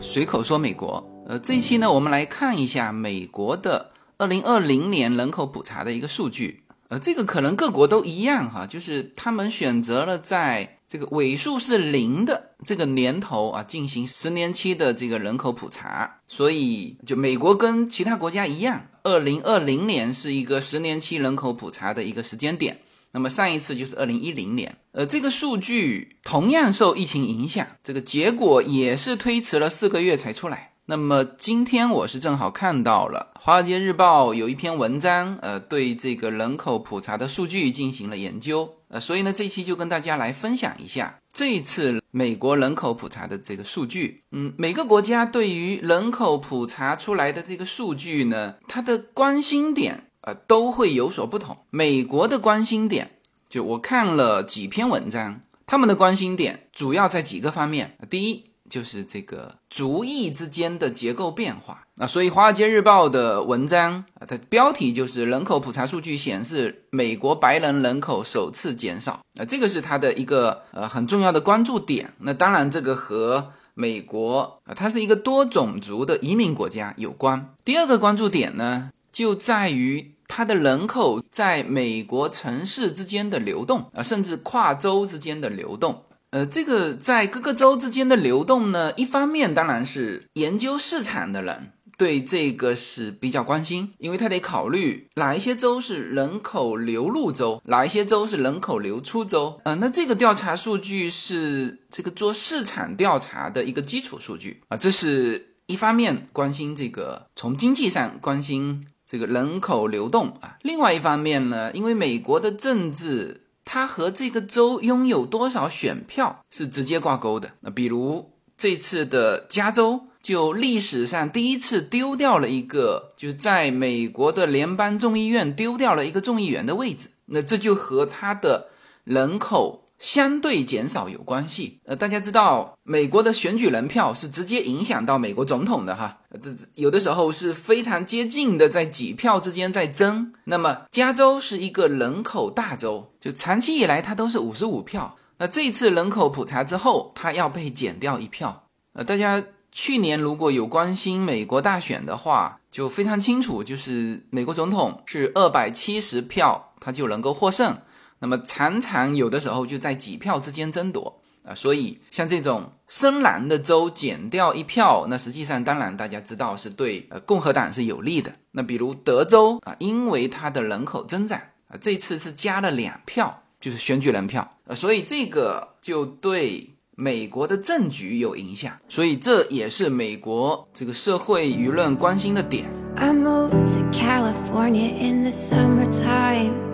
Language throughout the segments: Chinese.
随口说美国。呃，这一期呢，我们来看一下美国的二零二零年人口普查的一个数据。呃，这个可能各国都一样哈，就是他们选择了在这个尾数是零的这个年头啊，进行十年期的这个人口普查。所以，就美国跟其他国家一样，二零二零年是一个十年期人口普查的一个时间点。那么上一次就是二零一零年，呃，这个数据同样受疫情影响，这个结果也是推迟了四个月才出来。那么今天我是正好看到了《华尔街日报》有一篇文章，呃，对这个人口普查的数据进行了研究，呃，所以呢，这期就跟大家来分享一下这一次美国人口普查的这个数据。嗯，每个国家对于人口普查出来的这个数据呢，它的关心点。呃，都会有所不同。美国的关心点，就我看了几篇文章，他们的关心点主要在几个方面。第一，就是这个族裔之间的结构变化。那所以《华尔街日报》的文章啊，它标题就是“人口普查数据显示，美国白人人口首次减少”。啊，这个是它的一个呃很重要的关注点。那当然，这个和美国啊，它是一个多种族的移民国家有关。第二个关注点呢，就在于。它的人口在美国城市之间的流动啊，甚至跨州之间的流动，呃，这个在各个州之间的流动呢，一方面当然是研究市场的人对这个是比较关心，因为他得考虑哪一些州是人口流入州，哪一些州是人口流出州啊。那这个调查数据是这个做市场调查的一个基础数据啊，这是一方面关心这个从经济上关心。这个人口流动啊，另外一方面呢，因为美国的政治，它和这个州拥有多少选票是直接挂钩的。那比如这次的加州，就历史上第一次丢掉了一个，就在美国的联邦众议院丢掉了一个众议员的位置。那这就和它的人口。相对减少有关系，呃，大家知道美国的选举人票是直接影响到美国总统的哈，这有的时候是非常接近的，在几票之间在争。那么加州是一个人口大州，就长期以来它都是五十五票，那这次人口普查之后，它要被减掉一票。呃，大家去年如果有关心美国大选的话，就非常清楚，就是美国总统是二百七十票，他就能够获胜。那么常常有的时候就在几票之间争夺啊，所以像这种深蓝的州减掉一票，那实际上当然大家知道是对呃共和党是有利的。那比如德州啊，因为它的人口增长啊，这次是加了两票，就是选举人票呃，所以这个就对美国的政局有影响，所以这也是美国这个社会舆论关心的点。I moved to California in the summertime.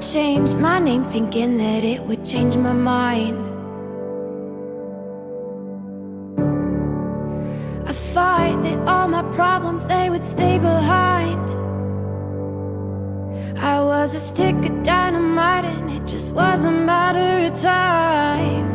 Changed my name thinking that it would change my mind. I thought that all my problems they would stay behind. I was a stick of dynamite and it just was a matter of time.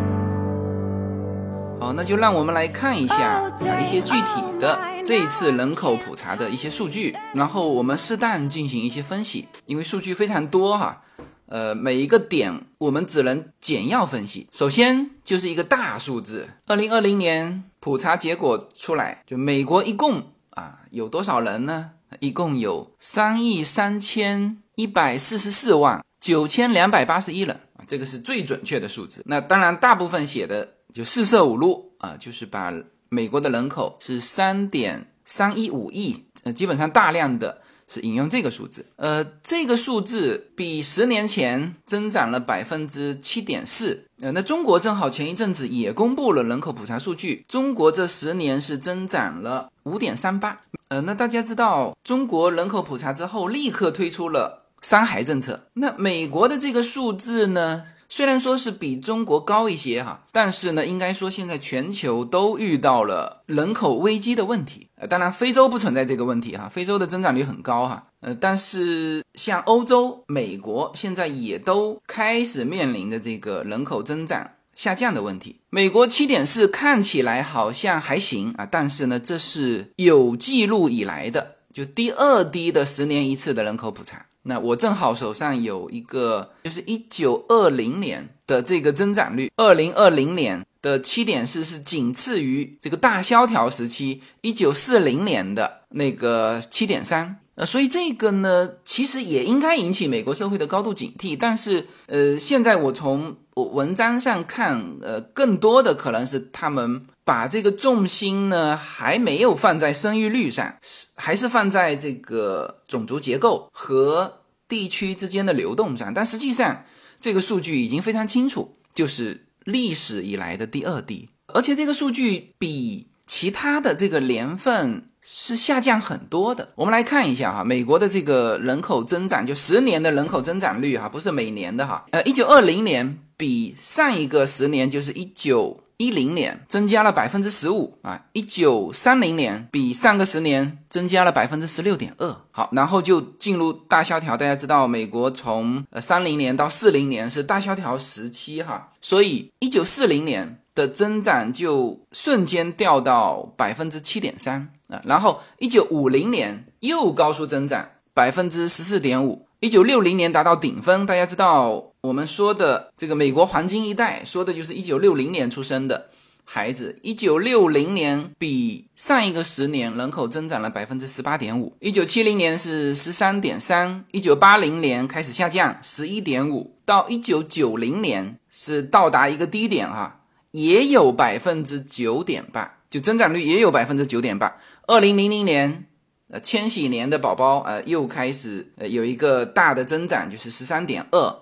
好，那就让我们来看一下啊一些具体的这一次人口普查的一些数据，然后我们适当进行一些分析，因为数据非常多哈。呃，每一个点我们只能简要分析。首先就是一个大数字，二零二零年普查结果出来，就美国一共啊有多少人呢？一共有三亿三千一百四十四万九千两百八十一人啊，这个是最准确的数字。那当然，大部分写的就四舍五入啊，就是把美国的人口是三点三一五亿，呃，基本上大量的。是引用这个数字，呃，这个数字比十年前增长了百分之七点四。呃，那中国正好前一阵子也公布了人口普查数据，中国这十年是增长了五点三八。呃，那大家知道，中国人口普查之后立刻推出了三孩政策。那美国的这个数字呢？虽然说是比中国高一些哈，但是呢，应该说现在全球都遇到了人口危机的问题。呃，当然非洲不存在这个问题哈，非洲的增长率很高哈。呃，但是像欧洲、美国现在也都开始面临着这个人口增长下降的问题。美国七点四看起来好像还行啊，但是呢，这是有记录以来的就第二低的十年一次的人口普查。那我正好手上有一个，就是一九二零年的这个增长率，二零二零年的七点四是仅次于这个大萧条时期一九四零年的那个七点三。呃，所以这个呢，其实也应该引起美国社会的高度警惕。但是，呃，现在我从我文章上看，呃，更多的可能是他们把这个重心呢，还没有放在生育率上，是还是放在这个种族结构和地区之间的流动上。但实际上，这个数据已经非常清楚，就是历史以来的第二低，而且这个数据比其他的这个年份。是下降很多的。我们来看一下哈，美国的这个人口增长，就十年的人口增长率哈，不是每年的哈。呃，一九二零年比上一个十年，就是一九一零年，增加了百分之十五啊。一九三零年比上个十年增加了百分之十六点二。好，然后就进入大萧条。大家知道，美国从呃三零年到四零年是大萧条时期哈，所以一九四零年的增长就瞬间掉到百分之七点三。啊，然后一九五零年又高速增长百分之十四点五，一九六零年达到顶峰。大家知道我们说的这个美国黄金一代，说的就是一九六零年出生的孩子。一九六零年比上一个十年人口增长了百分之十八点五，一九七零年是十三点三，一九八零年开始下降十一点五，到一九九零年是到达一个低点哈，也有百分之九点八。就增长率也有百分之九点八。二零零零年，呃，千禧年的宝宝，呃，又开始呃有一个大的增长，就是十三点二。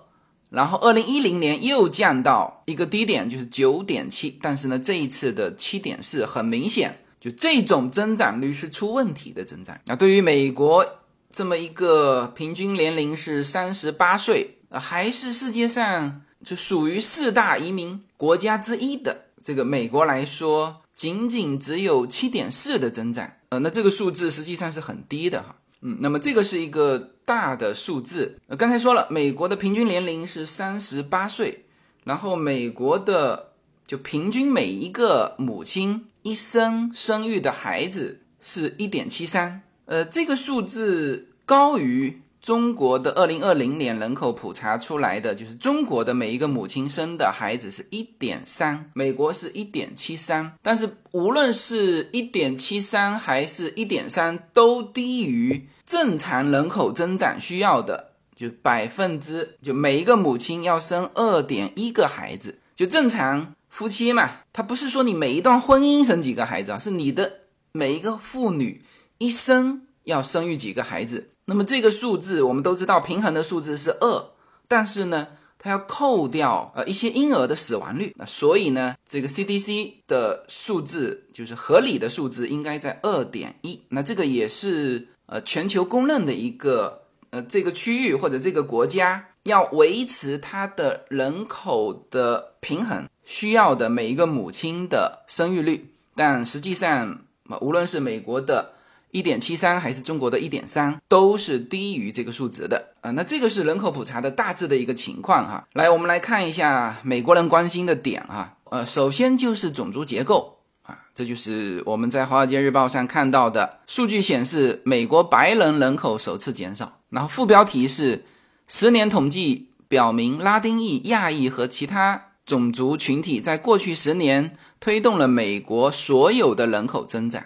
然后二零一零年又降到一个低点，就是九点七。但是呢，这一次的七点四很明显，就这种增长率是出问题的增长。那对于美国这么一个平均年龄是三十八岁，还是世界上就属于四大移民国家之一的这个美国来说。仅仅只有七点四的增长，呃，那这个数字实际上是很低的哈，嗯，那么这个是一个大的数字，呃，刚才说了，美国的平均年龄是三十八岁，然后美国的就平均每一个母亲一生生育的孩子是一点七三，呃，这个数字高于。中国的二零二零年人口普查出来的，就是中国的每一个母亲生的孩子是一点三，美国是一点七三。但是无论是一点七三还是一点三，都低于正常人口增长需要的，就百分之就每一个母亲要生二点一个孩子。就正常夫妻嘛，他不是说你每一段婚姻生几个孩子啊，是你的每一个妇女一生要生育几个孩子。那么这个数字我们都知道，平衡的数字是二，但是呢，它要扣掉呃一些婴儿的死亡率，那所以呢，这个 CDC 的数字就是合理的数字应该在二点一，那这个也是呃全球公认的一个呃这个区域或者这个国家要维持它的人口的平衡需要的每一个母亲的生育率，但实际上无论是美国的。一点七三还是中国的一点三，都是低于这个数值的啊。那这个是人口普查的大致的一个情况哈。来，我们来看一下美国人关心的点啊。呃，首先就是种族结构啊，这就是我们在《华尔街日报》上看到的数据显示，美国白人人口首次减少。然后副标题是十年统计表明，拉丁裔、亚裔和其他种族群体在过去十年推动了美国所有的人口增长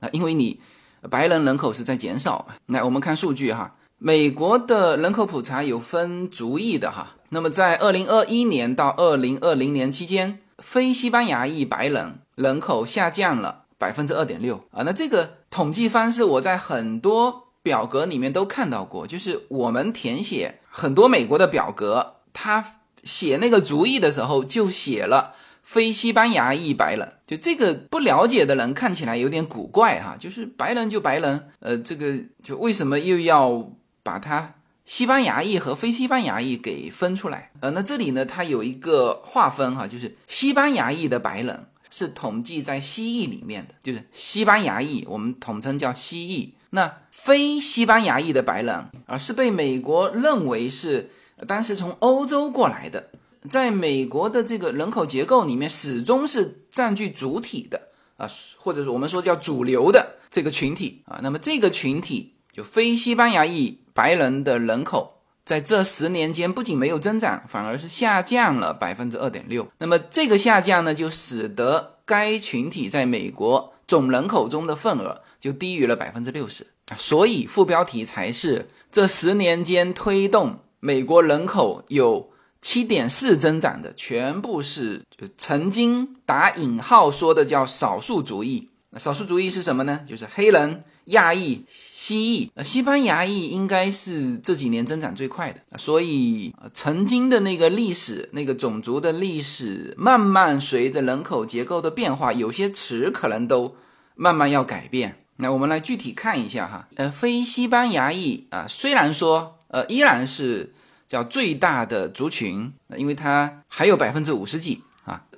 啊，因为你。白人人口是在减少。来，我们看数据哈，美国的人口普查有分族裔的哈。那么在二零二一年到二零二零年期间，非西班牙裔白人人口下降了百分之二点六啊。那这个统计方式我在很多表格里面都看到过，就是我们填写很多美国的表格，他写那个族裔的时候就写了。非西班牙裔白人，就这个不了解的人看起来有点古怪哈，就是白人就白人，呃，这个就为什么又要把它西班牙裔和非西班牙裔给分出来？呃，那这里呢，它有一个划分哈，就是西班牙裔的白人是统计在西裔里面的，就是西班牙裔，我们统称叫西裔。那非西班牙裔的白人啊，是被美国认为是当时从欧洲过来的。在美国的这个人口结构里面，始终是占据主体的啊，或者是我们说叫主流的这个群体啊。那么这个群体就非西班牙裔白人的人口在这十年间不仅没有增长，反而是下降了百分之二点六。那么这个下降呢，就使得该群体在美国总人口中的份额就低于了百分之六十。所以副标题才是这十年间推动美国人口有七点四增长的，全部是就曾经打引号说的叫少数族裔。那少数族裔是什么呢？就是黑人、亚裔、西裔。呃，西班牙裔应该是这几年增长最快的。所以，曾经的那个历史、那个种族的历史，慢慢随着人口结构的变化，有些词可能都慢慢要改变。那我们来具体看一下哈。呃，非西班牙裔啊，虽然说呃依然是叫最大的族群，因为它还有百分之五十几。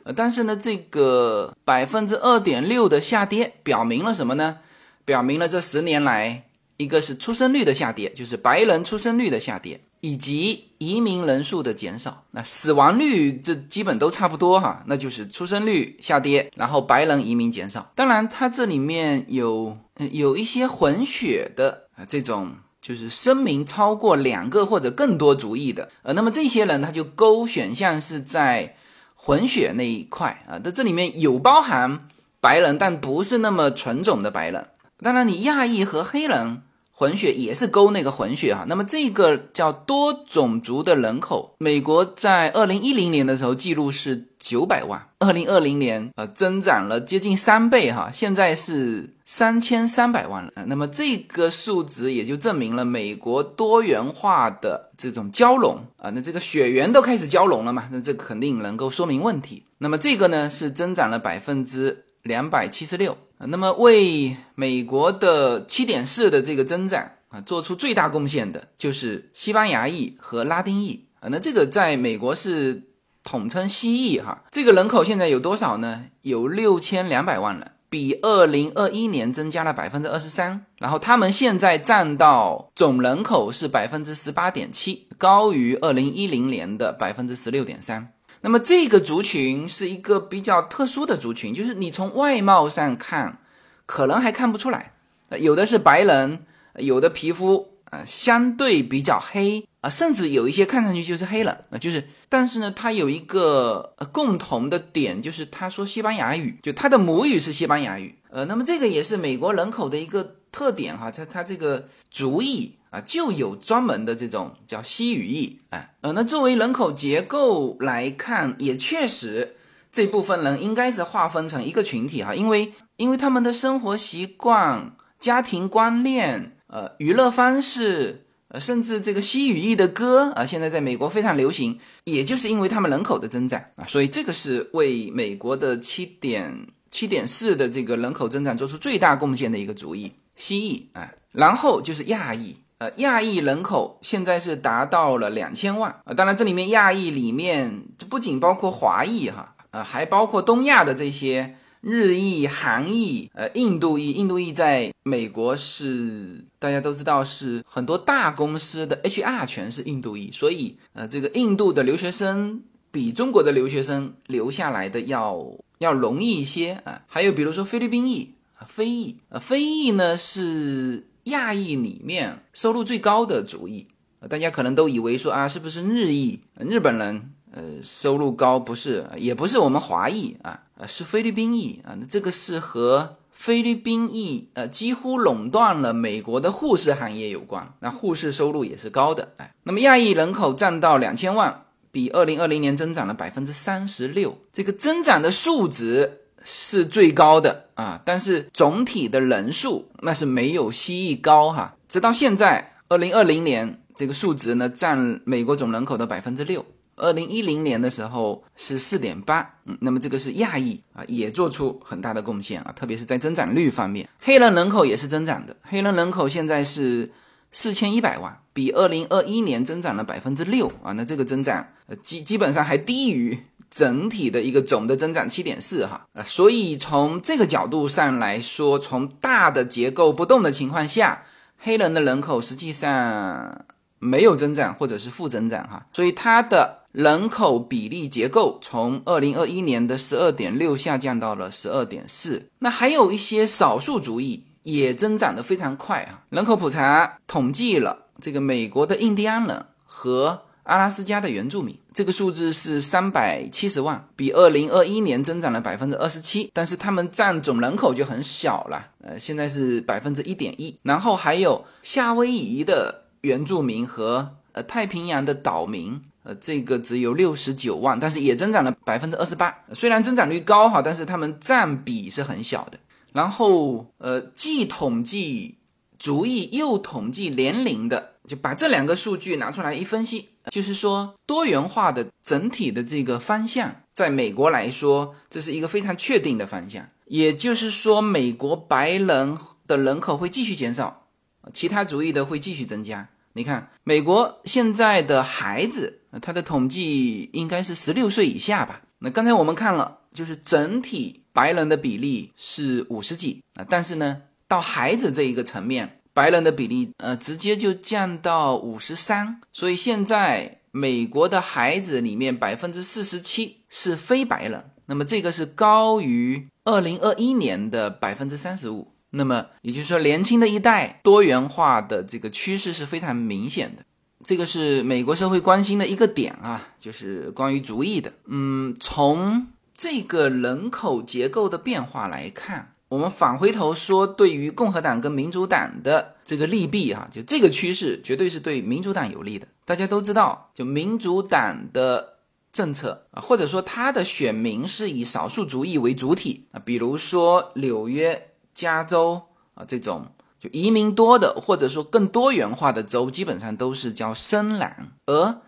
呃，但是呢，这个百分之二点六的下跌，表明了什么呢？表明了这十年来，一个是出生率的下跌，就是白人出生率的下跌，以及移民人数的减少。那死亡率这基本都差不多哈，那就是出生率下跌，然后白人移民减少。当然，它这里面有有一些混血的，这种就是声明超过两个或者更多族裔的，呃，那么这些人他就勾选项是在。混血那一块啊，在这里面有包含白人，但不是那么纯种的白人。当然，你亚裔和黑人混血也是勾那个混血哈。那么这个叫多种族的人口，美国在二零一零年的时候记录是九百万，二零二零年呃增长了接近三倍哈，现在是。三千三百万了，那么这个数值也就证明了美国多元化的这种交融啊，那这个血缘都开始交融了嘛，那这肯定能够说明问题。那么这个呢是增长了百分之两百七十六啊，那么为美国的七点四的这个增长啊做出最大贡献的就是西班牙裔和拉丁裔啊，那这个在美国是统称西裔哈，这个人口现在有多少呢？有六千两百万人。比二零二一年增加了百分之二十三，然后他们现在占到总人口是百分之十八点七，高于二零一零年的百分之十六点三。那么这个族群是一个比较特殊的族群，就是你从外貌上看，可能还看不出来，有的是白人，有的皮肤。啊，相对比较黑啊，甚至有一些看上去就是黑了啊，就是，但是呢，它有一个共同的点，就是他说西班牙语，就他的母语是西班牙语，呃，那么这个也是美国人口的一个特点哈，他他这个族裔啊，就有专门的这种叫西语裔啊，呃，那作为人口结构来看，也确实这部分人应该是划分成一个群体哈，因为因为他们的生活习惯、家庭观念。呃，娱乐方式，呃，甚至这个西语裔的歌啊，现在在美国非常流行，也就是因为他们人口的增长啊，所以这个是为美国的七点七点四的这个人口增长做出最大贡献的一个主意，西裔啊，然后就是亚裔，呃，亚裔人口现在是达到了两千万啊，当然这里面亚裔里面这不仅包括华裔哈，呃，还包括东亚的这些。日裔、韩裔、呃，印度裔，印度裔在美国是大家都知道是很多大公司的 HR 全是印度裔，所以呃，这个印度的留学生比中国的留学生留下来的要要容易一些啊。还有比如说菲律宾裔啊，非裔啊，非裔呢是亚裔里面收入最高的族裔，大家可能都以为说啊，是不是日裔？日本人？呃，收入高不是，也不是我们华裔啊，呃，是菲律宾裔啊。那这个是和菲律宾裔呃几乎垄断了美国的护士行业有关。那护士收入也是高的，哎。那么亚裔人口占到两千万，比二零二零年增长了百分之三十六，这个增长的数值是最高的啊。但是总体的人数那是没有西裔高哈。直到现在，二零二零年这个数值呢占美国总人口的百分之六。二零一零年的时候是四点八，嗯，那么这个是亚裔啊，也做出很大的贡献啊，特别是在增长率方面，黑人人口也是增长的，黑人人口现在是四千一百万，比二零二一年增长了百分之六啊，那这个增长呃基基本上还低于整体的一个总的增长七点四哈，所以从这个角度上来说，从大的结构不动的情况下，黑人的人口实际上没有增长或者是负增长哈，所以它的。人口比例结构从二零二一年的十二点六下降到了十二点四。那还有一些少数族裔，也增长得非常快啊。人口普查统计了这个美国的印第安人和阿拉斯加的原住民，这个数字是三百七十万，比二零二一年增长了百分之二十七，但是他们占总人口就很小了，呃，现在是百分之一点一。然后还有夏威夷的原住民和呃太平洋的岛民。呃，这个只有六十九万，但是也增长了百分之二十八。虽然增长率高哈，但是他们占比是很小的。然后，呃，既统计族裔又统计年龄的，就把这两个数据拿出来一分析，就是说多元化的整体的这个方向，在美国来说，这是一个非常确定的方向。也就是说，美国白人的人口会继续减少，其他族裔的会继续增加。你看，美国现在的孩子，他的统计应该是十六岁以下吧？那刚才我们看了，就是整体白人的比例是五十几啊，但是呢，到孩子这一个层面，白人的比例呃直接就降到五十三，所以现在美国的孩子里面百分之四十七是非白人，那么这个是高于二零二一年的百分之三十五。那么也就是说，年轻的一代多元化的这个趋势是非常明显的，这个是美国社会关心的一个点啊，就是关于族裔的。嗯，从这个人口结构的变化来看，我们返回头说，对于共和党跟民主党的这个利弊啊，就这个趋势绝对是对民主党有利的。大家都知道，就民主党的政策啊，或者说他的选民是以少数族裔为主体啊，比如说纽约。加州啊，这种就移民多的，或者说更多元化的州，基本上都是叫深蓝；而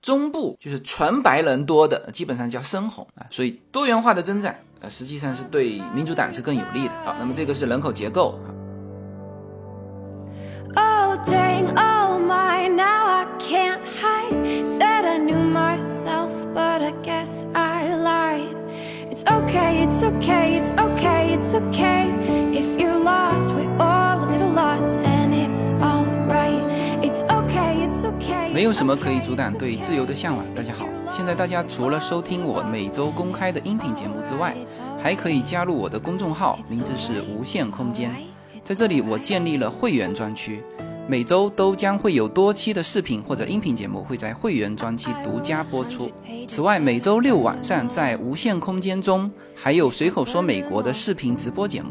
中部就是纯白人多的，基本上叫深红啊。所以多元化的增长，呃，实际上是对民主党是更有利的。好，那么这个是人口结构。没有什么可以阻挡对自由的向往。大家好，现在大家除了收听我每周公开的音频节目之外，还可以加入我的公众号，名字是无限空间。在这里，我建立了会员专区，每周都将会有多期的视频或者音频节目会在会员专区独家播出。此外，每周六晚上在无限空间中还有随口说美国的视频直播节目。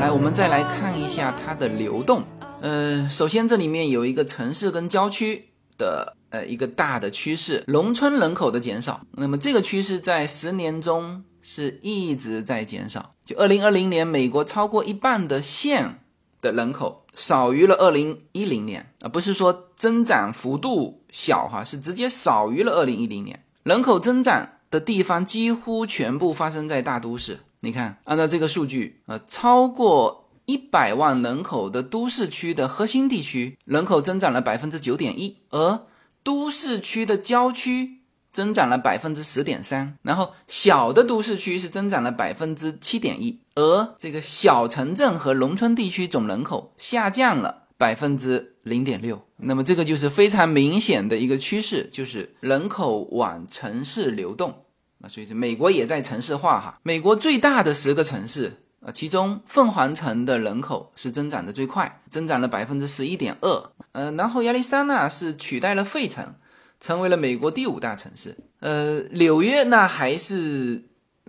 来，我们再来看一下它的流动。呃，首先这里面有一个城市跟郊区的呃一个大的趋势，农村人口的减少。那么这个趋势在十年中是一直在减少。就二零二零年，美国超过一半的县的人口少于了二零一零年啊，不是说增长幅度小哈，是直接少于了二零一零年人口增长。的地方几乎全部发生在大都市。你看，按照这个数据，呃，超过一百万人口的都市区的核心地区人口增长了百分之九点一，而都市区的郊区增长了百分之十点三，然后小的都市区是增长了百分之七点一，而这个小城镇和农村地区总人口下降了。百分之零点六，那么这个就是非常明显的一个趋势，就是人口往城市流动所以是美国也在城市化哈。美国最大的十个城市啊，其中凤凰城的人口是增长的最快，增长了百分之十一点二，呃，然后亚利桑那是取代了费城，成为了美国第五大城市。呃，纽约那还是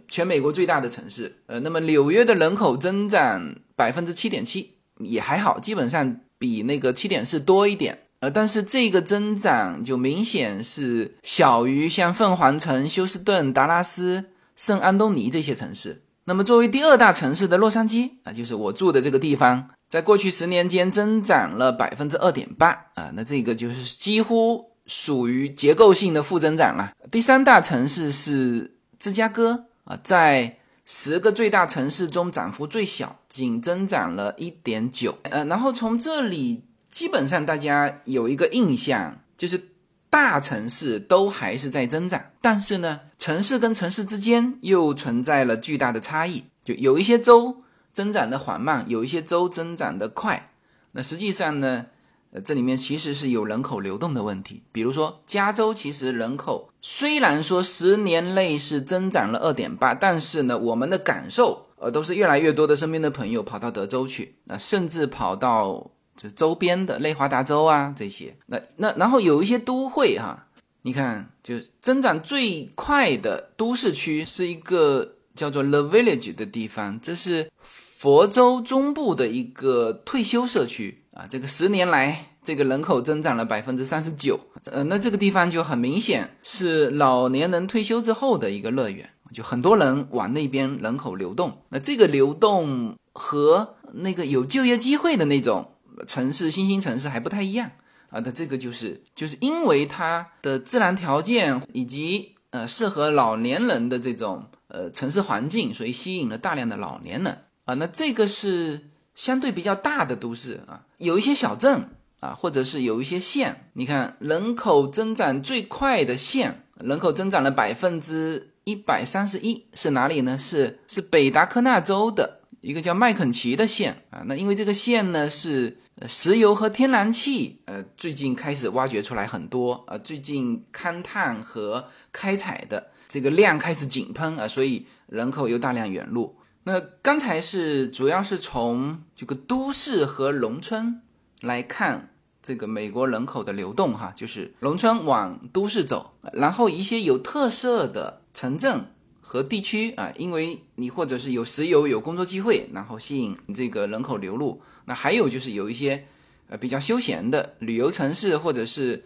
全美国最大的城市，呃，那么纽约的人口增长百分之七点七，也还好，基本上。比那个七点四多一点，呃，但是这个增长就明显是小于像凤凰城、休斯顿、达拉斯、圣安东尼这些城市。那么作为第二大城市的洛杉矶啊，就是我住的这个地方，在过去十年间增长了百分之二点八啊，那这个就是几乎属于结构性的负增长了。第三大城市是芝加哥啊，在十个最大城市中涨幅最小，仅增长了一点九。呃，然后从这里基本上大家有一个印象，就是大城市都还是在增长，但是呢，城市跟城市之间又存在了巨大的差异，就有一些州增长的缓慢，有一些州增长的快。那实际上呢？呃这里面其实是有人口流动的问题，比如说加州，其实人口虽然说十年内是增长了二点八，但是呢，我们的感受呃都是越来越多的身边的朋友跑到德州去，那甚至跑到就周边的内华达州啊这些，那那然后有一些都会哈，你看就增长最快的都市区是一个叫做 The Village 的地方，这是佛州中部的一个退休社区。啊，这个十年来，这个人口增长了百分之三十九，呃，那这个地方就很明显是老年人退休之后的一个乐园，就很多人往那边人口流动。那这个流动和那个有就业机会的那种城市新兴城市还不太一样啊。那这个就是就是因为它的自然条件以及呃适合老年人的这种呃城市环境，所以吸引了大量的老年人啊。那这个是。相对比较大的都市啊，有一些小镇啊，或者是有一些县，你看人口增长最快的县，人口增长了百分之一百三十一，是哪里呢？是是北达科纳州的一个叫麦肯齐的县啊。那因为这个县呢是石油和天然气，呃，最近开始挖掘出来很多啊，最近勘探和开采的这个量开始井喷啊，所以人口又大量涌入。那刚才是主要是从这个都市和农村来看这个美国人口的流动哈，就是农村往都市走，然后一些有特色的城镇和地区啊，因为你或者是有石油有工作机会，然后吸引这个人口流入。那还有就是有一些呃比较休闲的旅游城市，或者是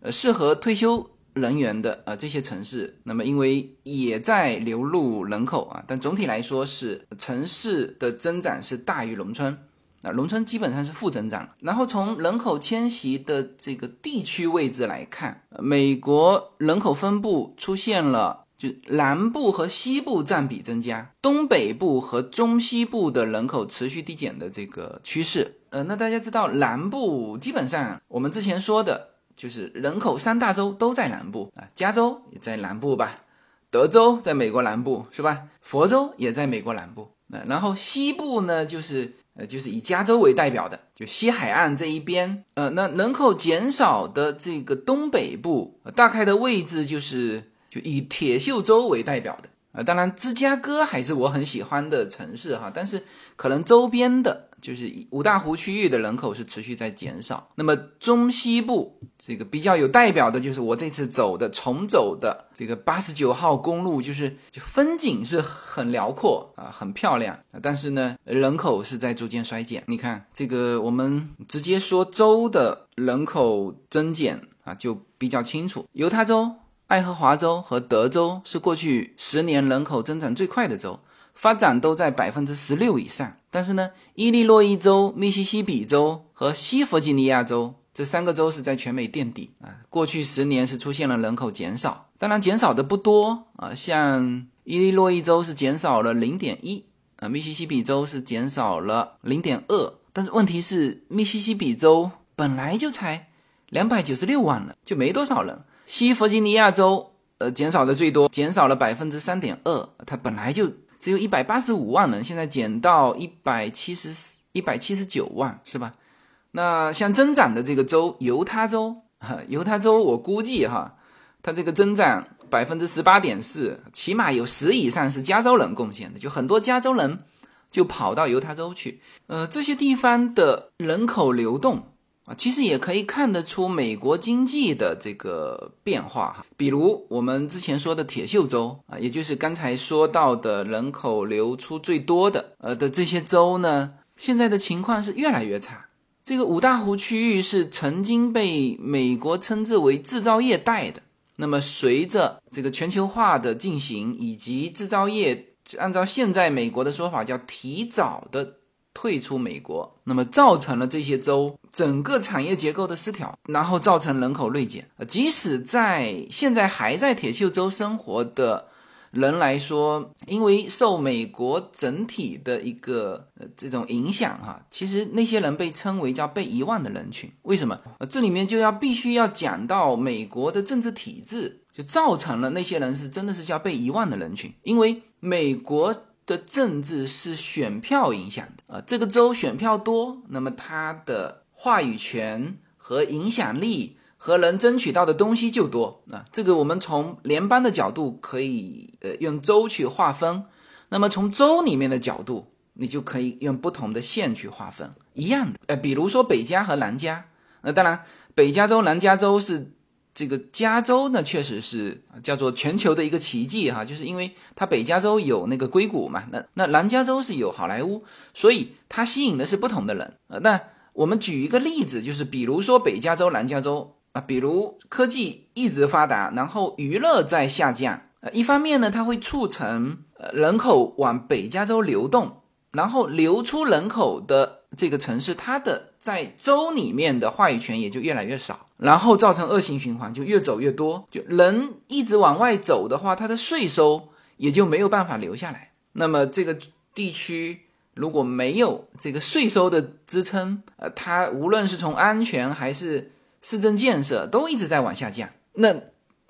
呃适合退休。人员的啊这些城市，那么因为也在流入人口啊，但总体来说是城市的增长是大于农村，啊农村基本上是负增长。然后从人口迁徙的这个地区位置来看，美国人口分布出现了就南部和西部占比增加，东北部和中西部的人口持续递减的这个趋势。呃，那大家知道南部基本上我们之前说的。就是人口三大洲都在南部啊，加州也在南部吧，德州在美国南部是吧？佛州也在美国南部。那然后西部呢，就是呃，就是以加州为代表的，就西海岸这一边。呃，那人口减少的这个东北部，大概的位置就是就以铁锈州为代表的。啊，当然，芝加哥还是我很喜欢的城市哈，但是可能周边的，就是五大湖区域的人口是持续在减少。那么中西部这个比较有代表的，就是我这次走的重走的这个八十九号公路，就是就风景是很辽阔啊，很漂亮。但是呢，人口是在逐渐衰减。你看这个，我们直接说州的人口增减啊，就比较清楚。犹他州。爱荷华州和德州是过去十年人口增长最快的州，发展都在百分之十六以上。但是呢，伊利诺伊州、密西西比州和西弗吉尼亚州这三个州是在全美垫底啊。过去十年是出现了人口减少，当然减少的不多啊。像伊利诺伊州是减少了零点一啊，密西西比州是减少了零点二。但是问题是，密西西比州本来就才两百九十六万人，就没多少人。西弗吉尼亚州，呃，减少的最多，减少了百分之三点二。它本来就只有一百八十五万人，现在减到一百七十一百七十九万，是吧？那像增长的这个州，犹他州，哈 犹他州，我估计哈，它这个增长百分之十八点四，起码有十以上是加州人贡献的，就很多加州人就跑到犹他州去。呃，这些地方的人口流动。啊，其实也可以看得出美国经济的这个变化哈，比如我们之前说的铁锈州啊，也就是刚才说到的人口流出最多的呃的这些州呢，现在的情况是越来越差。这个五大湖区域是曾经被美国称之为制造业带的，那么随着这个全球化的进行，以及制造业按照现在美国的说法叫提早的。退出美国，那么造成了这些州整个产业结构的失调，然后造成人口锐减。即使在现在还在铁锈州生活的人来说，因为受美国整体的一个呃这种影响哈，其实那些人被称为叫被遗忘的人群。为什么？呃，这里面就要必须要讲到美国的政治体制，就造成了那些人是真的是叫被遗忘的人群。因为美国的政治是选票影响的。啊，这个州选票多，那么它的话语权和影响力。和能争取到的东西就多，那这个我们从联邦的角度可以呃用州去划分，那么从州里面的角度，你就可以用不同的县去划分，一样的，呃，比如说北加和南加，那当然北加州、南加州是这个加州呢，确实是叫做全球的一个奇迹哈，就是因为它北加州有那个硅谷嘛，那那南加州是有好莱坞，所以它吸引的是不同的人，呃，那我们举一个例子，就是比如说北加州、南加州。啊，比如科技一直发达，然后娱乐在下降。呃，一方面呢，它会促成呃人口往北加州流动，然后流出人口的这个城市，它的在州里面的话语权也就越来越少，然后造成恶性循环，就越走越多。就人一直往外走的话，它的税收也就没有办法留下来。那么这个地区如果没有这个税收的支撑，呃，它无论是从安全还是市政建设都一直在往下降，那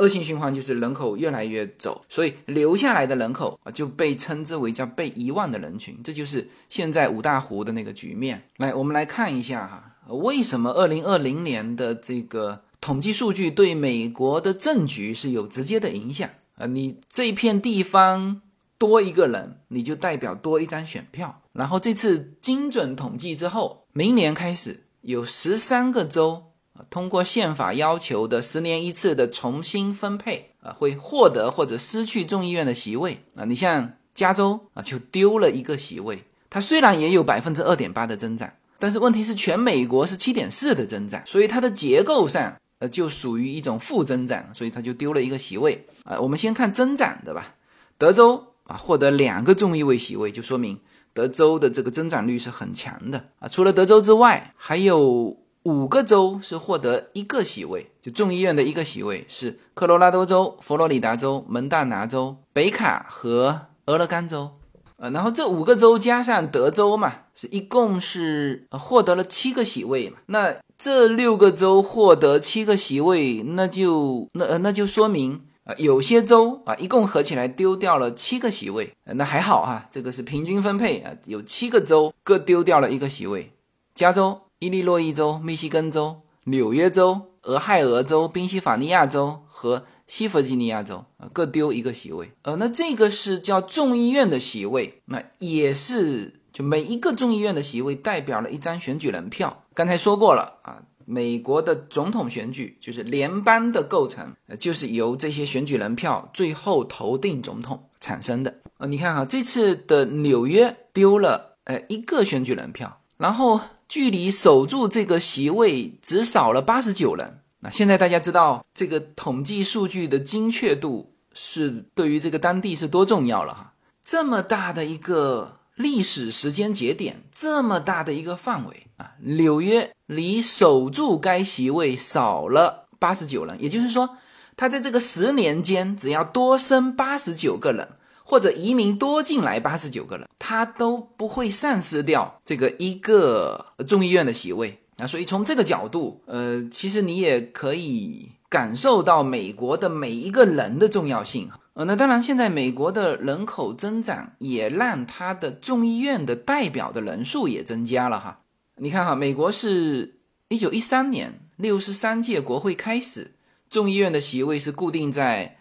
恶性循环就是人口越来越走，所以留下来的人口啊就被称之为叫被遗忘的人群，这就是现在五大湖的那个局面。来，我们来看一下哈，为什么二零二零年的这个统计数据对美国的政局是有直接的影响啊？你这片地方多一个人，你就代表多一张选票。然后这次精准统计之后，明年开始有十三个州。啊通过宪法要求的十年一次的重新分配啊，会获得或者失去众议院的席位啊。你像加州啊，就丢了一个席位。它虽然也有百分之二点八的增长，但是问题是全美国是七点四的增长，所以它的结构上呃就属于一种负增长，所以它就丢了一个席位啊。我们先看增长的吧。德州啊获得两个众议位席位，就说明德州的这个增长率是很强的啊。除了德州之外，还有。五个州是获得一个席位，就众议院的一个席位是科罗拉多州、佛罗里达州、蒙大拿州、北卡和俄勒冈州，呃，然后这五个州加上德州嘛，是一共是获得了七个席位嘛。那这六个州获得七个席位，那就那那就说明啊，有些州啊，一共合起来丢掉了七个席位，那还好啊，这个是平均分配啊，有七个州各丢掉了一个席位，加州。伊利诺伊州、密西根州、纽约州、俄亥俄州、宾夕法尼亚州和西弗吉尼亚州啊，各丢一个席位。呃，那这个是叫众议院的席位，那也是就每一个众议院的席位代表了一张选举人票。刚才说过了啊，美国的总统选举就是联邦的构成，就是由这些选举人票最后投定总统产生的。呃，你看哈，这次的纽约丢了呃一个选举人票，然后。距离守住这个席位只少了八十九人。那现在大家知道这个统计数据的精确度是对于这个当地是多重要了哈？这么大的一个历史时间节点，这么大的一个范围啊，纽约离守住该席位少了八十九人，也就是说，他在这个十年间只要多生八十九个人。或者移民多进来八十九个人，他都不会丧失掉这个一个众议院的席位啊。所以从这个角度，呃，其实你也可以感受到美国的每一个人的重要性呃，那当然，现在美国的人口增长也让他的众议院的代表的人数也增加了哈。你看哈，美国是一九一三年六十三届国会开始，众议院的席位是固定在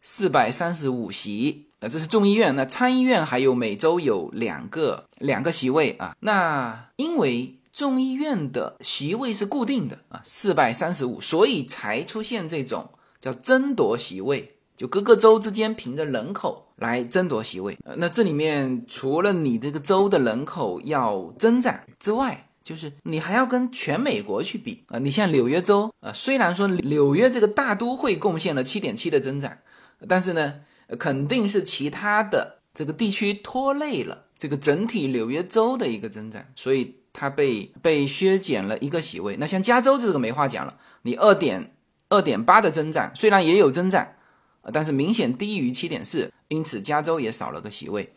四百三十五席。那这是众议院，那参议院还有每周有两个两个席位啊。那因为众议院的席位是固定的啊，四百三十五，所以才出现这种叫争夺席位，就各个州之间凭着人口来争夺席位。呃那这里面除了你这个州的人口要增长之外，就是你还要跟全美国去比啊。你像纽约州啊，虽然说纽约这个大都会贡献了七点七的增长，但是呢。肯定是其他的这个地区拖累了这个整体纽约州的一个增长，所以它被被削减了一个席位。那像加州这个没话讲了，你二点二点八的增长虽然也有增长，但是明显低于七点四，因此加州也少了个席位。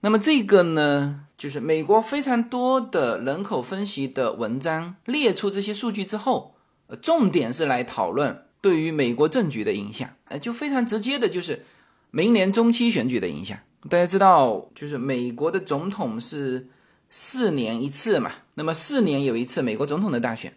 那么这个呢，就是美国非常多的人口分析的文章列出这些数据之后，呃，重点是来讨论对于美国政局的影响，呃，就非常直接的就是明年中期选举的影响。大家知道，就是美国的总统是四年一次嘛，那么四年有一次美国总统的大选。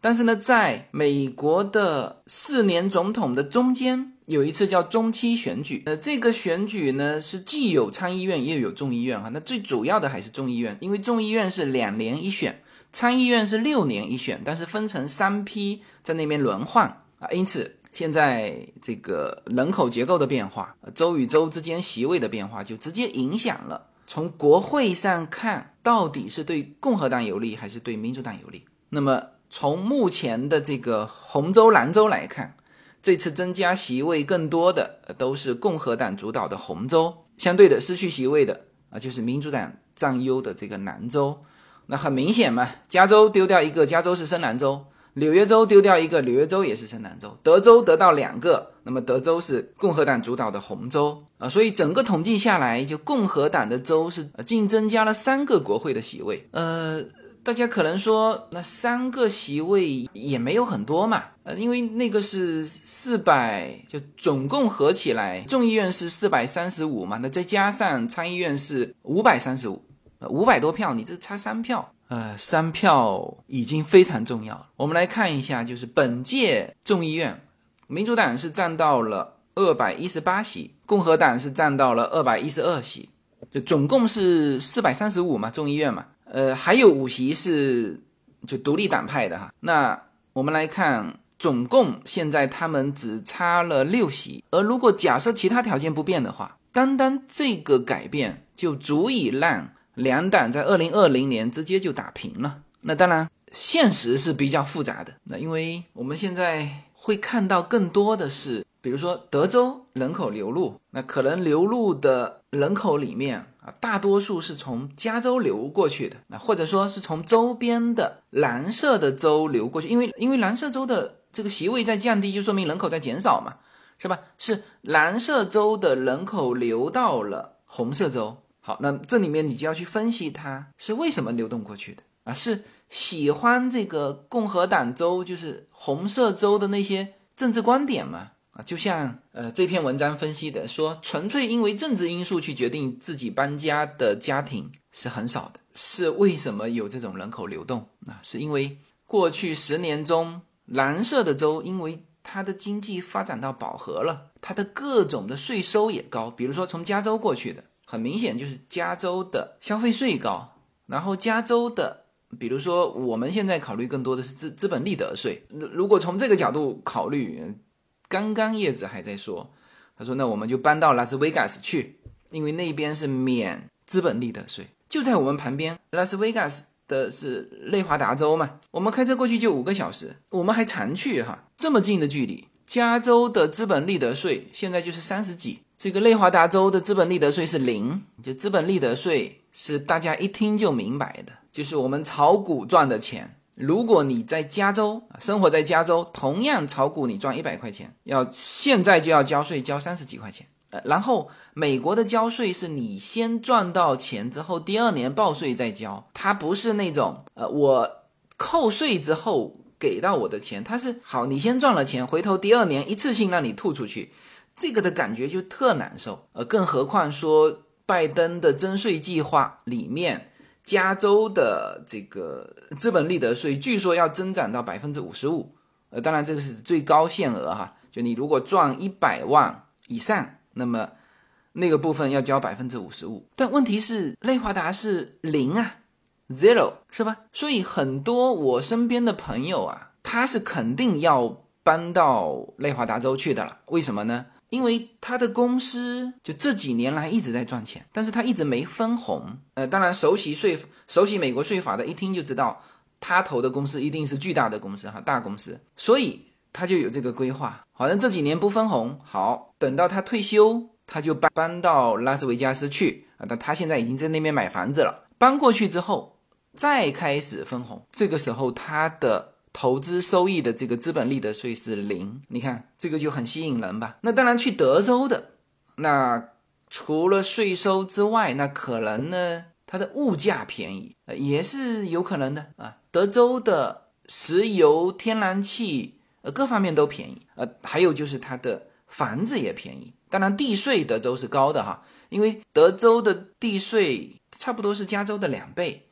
但是呢，在美国的四年总统的中间，有一次叫中期选举。呃，这个选举呢是既有参议院又有众议院哈。那最主要的还是众议院，因为众议院是两年一选，参议院是六年一选，但是分成三批在那边轮换啊。因此，现在这个人口结构的变化，州与州之间席位的变化，就直接影响了从国会上看到底是对共和党有利还是对民主党有利。那么。从目前的这个红州、蓝州来看，这次增加席位更多的都是共和党主导的红州，相对的失去席位的啊，就是民主党占优的这个南州。那很明显嘛，加州丢掉一个，加州是深蓝州；纽约州丢掉一个，纽约州也是圣诞州；德州得到两个，那么德州是共和党主导的红州啊。所以整个统计下来，就共和党的州是净增加了三个国会的席位，呃。大家可能说，那三个席位也没有很多嘛，呃，因为那个是四百，就总共合起来，众议院是四百三十五嘛，那再加上参议院是五百三十五，呃，五百多票，你这差三票，呃，三票已经非常重要了。我们来看一下，就是本届众议院，民主党是占到了二百一十八席，共和党是占到了二百一十二席，就总共是四百三十五嘛，众议院嘛。呃，还有五席是就独立党派的哈。那我们来看，总共现在他们只差了六席。而如果假设其他条件不变的话，单单这个改变就足以让两党在二零二零年直接就打平了。那当然，现实是比较复杂的。那因为我们现在会看到更多的是，比如说德州人口流入，那可能流入的人口里面。啊，大多数是从加州流过去的，那或者说是从周边的蓝色的州流过去，因为因为蓝色州的这个席位在降低，就说明人口在减少嘛，是吧？是蓝色州的人口流到了红色州。好，那这里面你就要去分析它是为什么流动过去的啊？是喜欢这个共和党州，就是红色州的那些政治观点吗？啊，就像呃这篇文章分析的说，纯粹因为政治因素去决定自己搬家的家庭是很少的。是为什么有这种人口流动？啊，是因为过去十年中，蓝色的州因为它的经济发展到饱和了，它的各种的税收也高。比如说从加州过去的，很明显就是加州的消费税高。然后加州的，比如说我们现在考虑更多的是资资本利得税。如如果从这个角度考虑。刚刚叶子还在说，他说那我们就搬到拉斯维加斯去，因为那边是免资本利得税，就在我们旁边。拉斯维加斯的是内华达州嘛，我们开车过去就五个小时，我们还常去哈，这么近的距离。加州的资本利得税现在就是三十几，这个内华达州的资本利得税是零，就资本利得税是大家一听就明白的，就是我们炒股赚的钱。如果你在加州生活在加州，同样炒股你赚一百块钱，要现在就要交税，交三十几块钱。呃，然后美国的交税是你先赚到钱之后，第二年报税再交，它不是那种呃我扣税之后给到我的钱，它是好你先赚了钱，回头第二年一次性让你吐出去，这个的感觉就特难受。呃，更何况说拜登的增税计划里面。加州的这个资本利得税据说要增长到百分之五十五，呃，当然这个是最高限额哈，就你如果赚一百万以上，那么那个部分要交百分之五十五。但问题是内华达是零啊，zero 是吧？所以很多我身边的朋友啊，他是肯定要搬到内华达州去的了。为什么呢？因为他的公司就这几年来一直在赚钱，但是他一直没分红。呃，当然熟悉税、熟悉美国税法的，一听就知道他投的公司一定是巨大的公司哈，大公司，所以他就有这个规划。好像这几年不分红，好，等到他退休，他就搬搬到拉斯维加斯去啊。但他现在已经在那边买房子了，搬过去之后再开始分红，这个时候他的投资收益的这个资本利得税是零，你看这个就很吸引人吧？那当然去德州的，那除了税收之外，那可能呢它的物价便宜，也是有可能的啊。德州的石油、天然气，呃各方面都便宜，呃还有就是它的房子也便宜。当然地税德州是高的哈，因为德州的地税差不多是加州的两倍，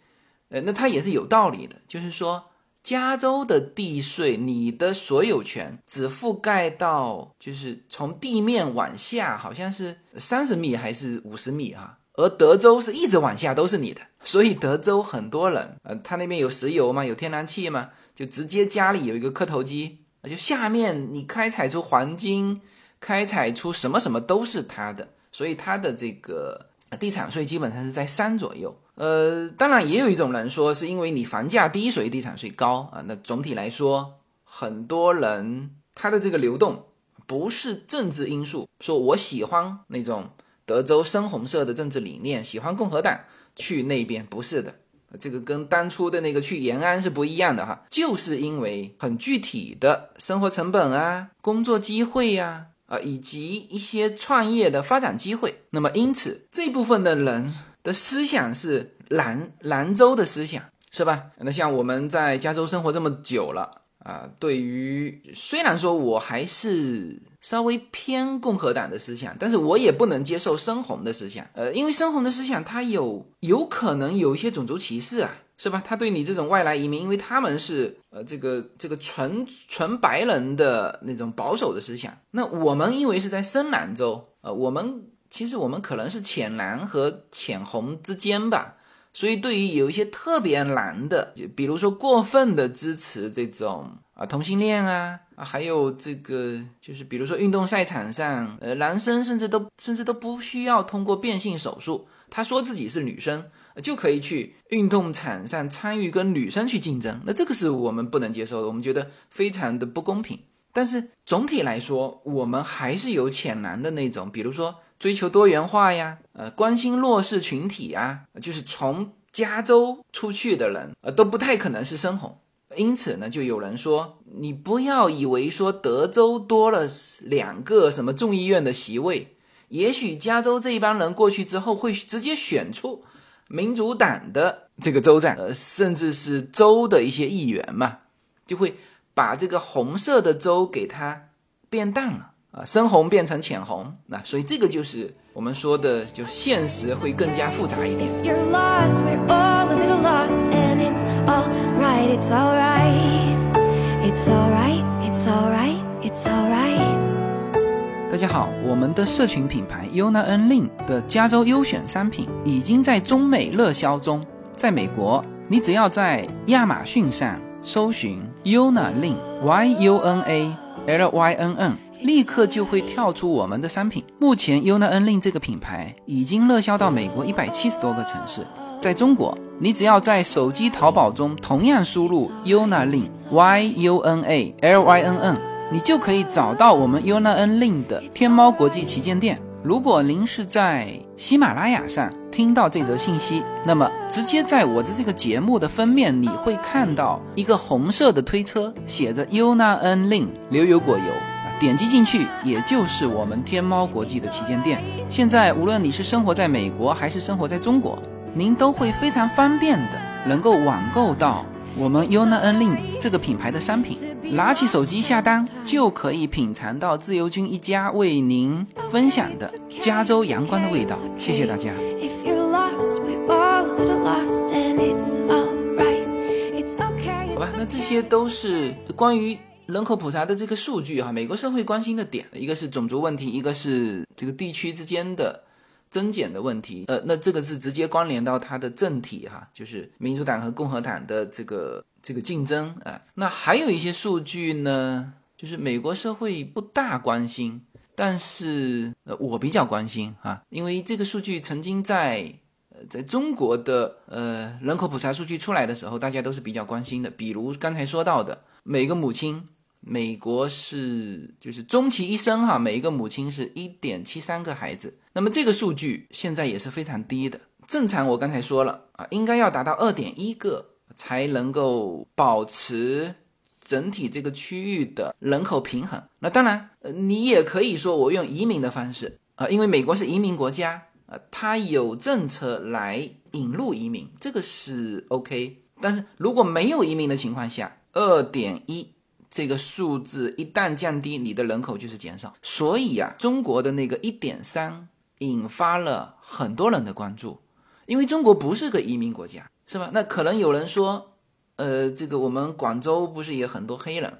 呃那它也是有道理的，就是说。加州的地税，你的所有权只覆盖到就是从地面往下，好像是三十米还是五十米哈，而德州是一直往下都是你的，所以德州很多人，呃，他那边有石油嘛，有天然气嘛，就直接家里有一个磕头机，那就下面你开采出黄金，开采出什么什么都是他的，所以他的这个地产税基本上是在三左右。呃，当然也有一种人说，是因为你房价低，所以地产税高啊。那总体来说，很多人他的这个流动不是政治因素，说我喜欢那种德州深红色的政治理念，喜欢共和党去那边，不是的。这个跟当初的那个去延安是不一样的哈，就是因为很具体的生活成本啊、工作机会呀啊，以及一些创业的发展机会。那么因此这部分的人。的思想是兰兰州的思想，是吧？那像我们在加州生活这么久了啊，对于虽然说我还是稍微偏共和党的思想，但是我也不能接受深红的思想。呃，因为深红的思想它有有可能有一些种族歧视啊，是吧？他对你这种外来移民，因为他们是呃这个这个纯纯白人的那种保守的思想，那我们因为是在深兰州，呃，我们。其实我们可能是浅蓝和浅红之间吧，所以对于有一些特别蓝的，就比如说过分的支持这种啊同性恋啊啊，还有这个就是比如说运动赛场上，呃，男生甚至都甚至都不需要通过变性手术，他说自己是女生就可以去运动场上参与跟女生去竞争，那这个是我们不能接受的，我们觉得非常的不公平。但是总体来说，我们还是有浅蓝的那种，比如说。追求多元化呀，呃，关心弱势群体啊，就是从加州出去的人，呃，都不太可能是深红。因此呢，就有人说，你不要以为说德州多了两个什么众议院的席位，也许加州这一帮人过去之后会直接选出民主党的这个州长，呃，甚至是州的一些议员嘛，就会把这个红色的州给它变淡了。啊，深红变成浅红，那所以这个就是我们说的，就现实会更加复杂一点。大家好，我们的社群品牌 Yuna N Lin 的加州优选商品已经在中美热销中。在美国，你只要在亚马逊上搜寻 Yuna Lin Y U N A L Y N N。立刻就会跳出我们的商品。目前，Yuna N Lin 这个品牌已经热销到美国一百七十多个城市。在中国，你只要在手机淘宝中同样输入 Yuna Lin Y U N A L Y N N，你就可以找到我们 Yuna N Lin 的天猫国际旗舰店。如果您是在喜马拉雅上听到这则信息，那么直接在我的这个节目的封面，你会看到一个红色的推车，写着 Yuna N Lin 牛油果油。点击进去，也就是我们天猫国际的旗舰店。现在，无论你是生活在美国还是生活在中国，您都会非常方便的能够网购到我们 Yuna N Lin 这个品牌的商品。拿起手机下单，就可以品尝到自由军一家为您分享的加州阳光的味道。谢谢大家。好吧，那这些都是关于。人口普查的这个数据哈，美国社会关心的点，一个是种族问题，一个是这个地区之间的增减的问题。呃，那这个是直接关联到它的政体哈，就是民主党和共和党的这个这个竞争啊。那还有一些数据呢，就是美国社会不大关心，但是呃我比较关心啊，因为这个数据曾经在呃在中国的呃人口普查数据出来的时候，大家都是比较关心的，比如刚才说到的。每个母亲，美国是就是终其一生哈，每一个母亲是一点七三个孩子。那么这个数据现在也是非常低的。正常我刚才说了啊，应该要达到二点一个才能够保持整体这个区域的人口平衡。那当然，呃，你也可以说我用移民的方式啊，因为美国是移民国家啊，它有政策来引入移民，这个是 OK。但是如果没有移民的情况下，二点一这个数字一旦降低，你的人口就是减少。所以啊，中国的那个一点三引发了很多人的关注，因为中国不是个移民国家，是吧？那可能有人说，呃，这个我们广州不是也很多黑人？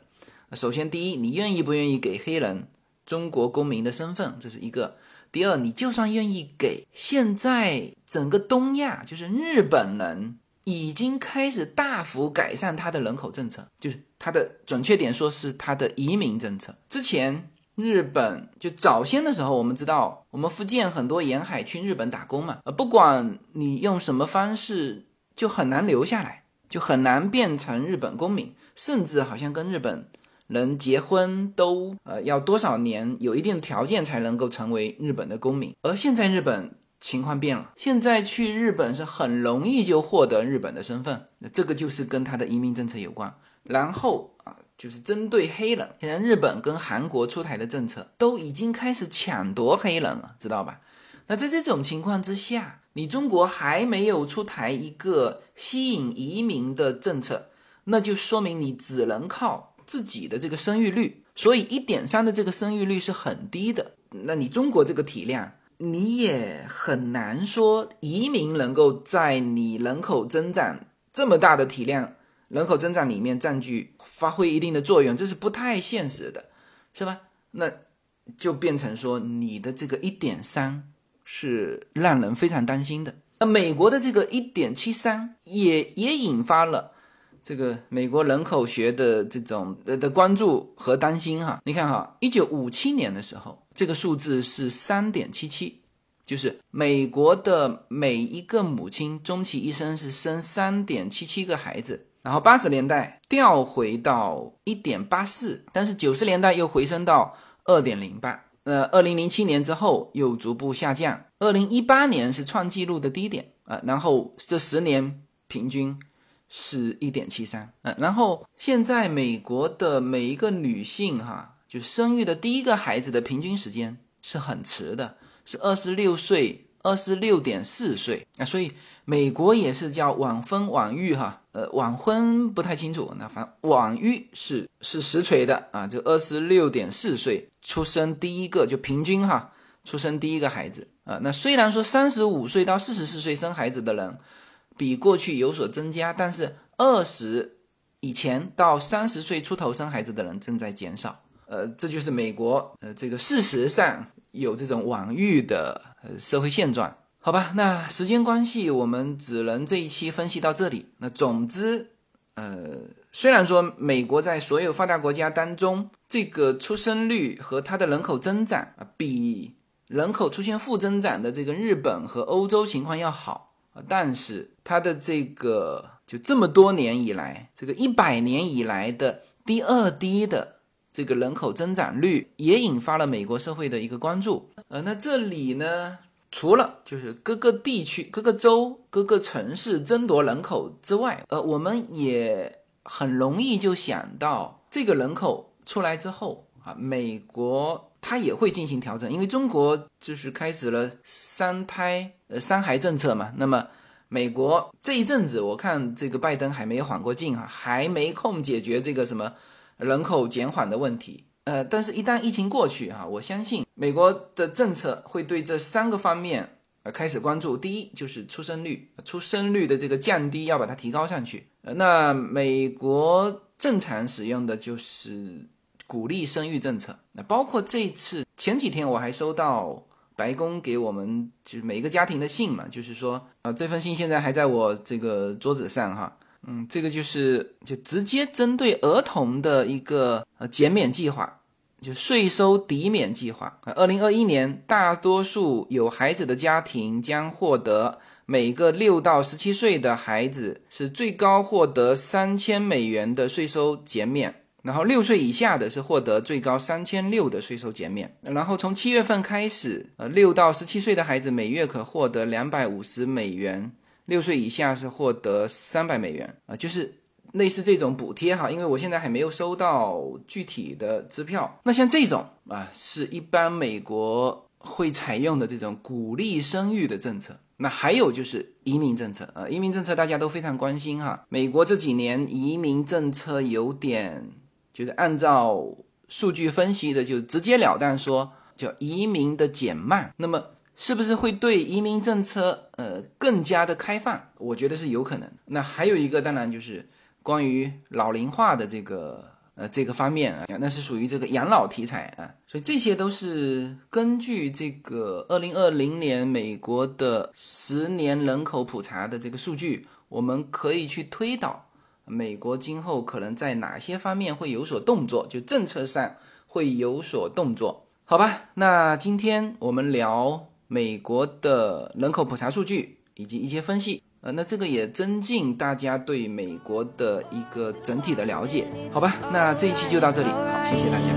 首先，第一，你愿意不愿意给黑人中国公民的身份，这是一个；第二，你就算愿意给，现在整个东亚就是日本人。已经开始大幅改善它的人口政策，就是它的准确点说是它的移民政策。之前日本就早先的时候，我们知道我们福建很多沿海去日本打工嘛，呃，不管你用什么方式，就很难留下来，就很难变成日本公民，甚至好像跟日本人结婚都呃要多少年，有一定条件才能够成为日本的公民。而现在日本。情况变了，现在去日本是很容易就获得日本的身份，那这个就是跟他的移民政策有关。然后啊，就是针对黑人，现在日本跟韩国出台的政策都已经开始抢夺黑人了，知道吧？那在这种情况之下，你中国还没有出台一个吸引移民的政策，那就说明你只能靠自己的这个生育率，所以一点三的这个生育率是很低的。那你中国这个体量。你也很难说移民能够在你人口增长这么大的体量人口增长里面占据发挥一定的作用，这是不太现实的，是吧？那就变成说你的这个一点三是让人非常担心的。那美国的这个一点七三也也引发了这个美国人口学的这种的的关注和担心哈。你看哈，一九五七年的时候。这个数字是三点七七，就是美国的每一个母亲终其一生是生三点七七个孩子，然后八十年代调回到一点八四，但是九十年代又回升到二点零八，呃，二零零七年之后又逐步下降，二零一八年是创纪录的低点啊，然后这十年平均是一点七三，嗯，然后现在美国的每一个女性哈。就生育的第一个孩子的平均时间是很迟的，是二十六岁，二十六点四岁啊，所以美国也是叫晚婚晚育哈，呃，晚婚不太清楚，那反正晚育是是实锤的啊，就二十六点四岁出生第一个，就平均哈出生第一个孩子啊，那虽然说三十五岁到四十四岁生孩子的人比过去有所增加，但是二十以前到三十岁出头生孩子的人正在减少。呃，这就是美国呃，这个事实上有这种网育的呃社会现状，好吧？那时间关系，我们只能这一期分析到这里。那总之，呃，虽然说美国在所有发达国家当中，这个出生率和它的人口增长啊，比人口出现负增长的这个日本和欧洲情况要好，但是它的这个就这么多年以来，这个一百年以来的第二低的。这个人口增长率也引发了美国社会的一个关注。呃，那这里呢，除了就是各个地区、各个州、各个城市争夺人口之外，呃，我们也很容易就想到，这个人口出来之后啊，美国它也会进行调整，因为中国就是开始了三胎呃三孩政策嘛。那么美国这一阵子，我看这个拜登还没缓过劲啊，还没空解决这个什么。人口减缓的问题，呃，但是，一旦疫情过去，哈，我相信美国的政策会对这三个方面呃开始关注。第一，就是出生率，出生率的这个降低要把它提高上去。呃那美国正常使用的就是鼓励生育政策。那包括这次前几天我还收到白宫给我们就是每一个家庭的信嘛，就是说，啊，这封信现在还在我这个桌子上，哈。嗯，这个就是就直接针对儿童的一个呃减免计划，就税收抵免计划。二零二一年，大多数有孩子的家庭将获得每个六到十七岁的孩子是最高获得三千美元的税收减免，然后六岁以下的是获得最高三千六的税收减免。然后从七月份开始，呃，六到十七岁的孩子每月可获得两百五十美元。六岁以下是获得三百美元啊，就是类似这种补贴哈，因为我现在还没有收到具体的支票。那像这种啊，是一般美国会采用的这种鼓励生育的政策。那还有就是移民政策啊，移民政策大家都非常关心哈。美国这几年移民政策有点，就是按照数据分析的，就直截了当说叫移民的减慢。那么是不是会对移民政策呃更加的开放？我觉得是有可能。那还有一个当然就是。关于老龄化的这个呃这个方面啊，那是属于这个养老题材啊，所以这些都是根据这个二零二零年美国的十年人口普查的这个数据，我们可以去推导美国今后可能在哪些方面会有所动作，就政策上会有所动作，好吧？那今天我们聊美国的人口普查数据以及一些分析。呃，那这个也增进大家对美国的一个整体的了解，好吧？那这一期就到这里，好，谢谢大家。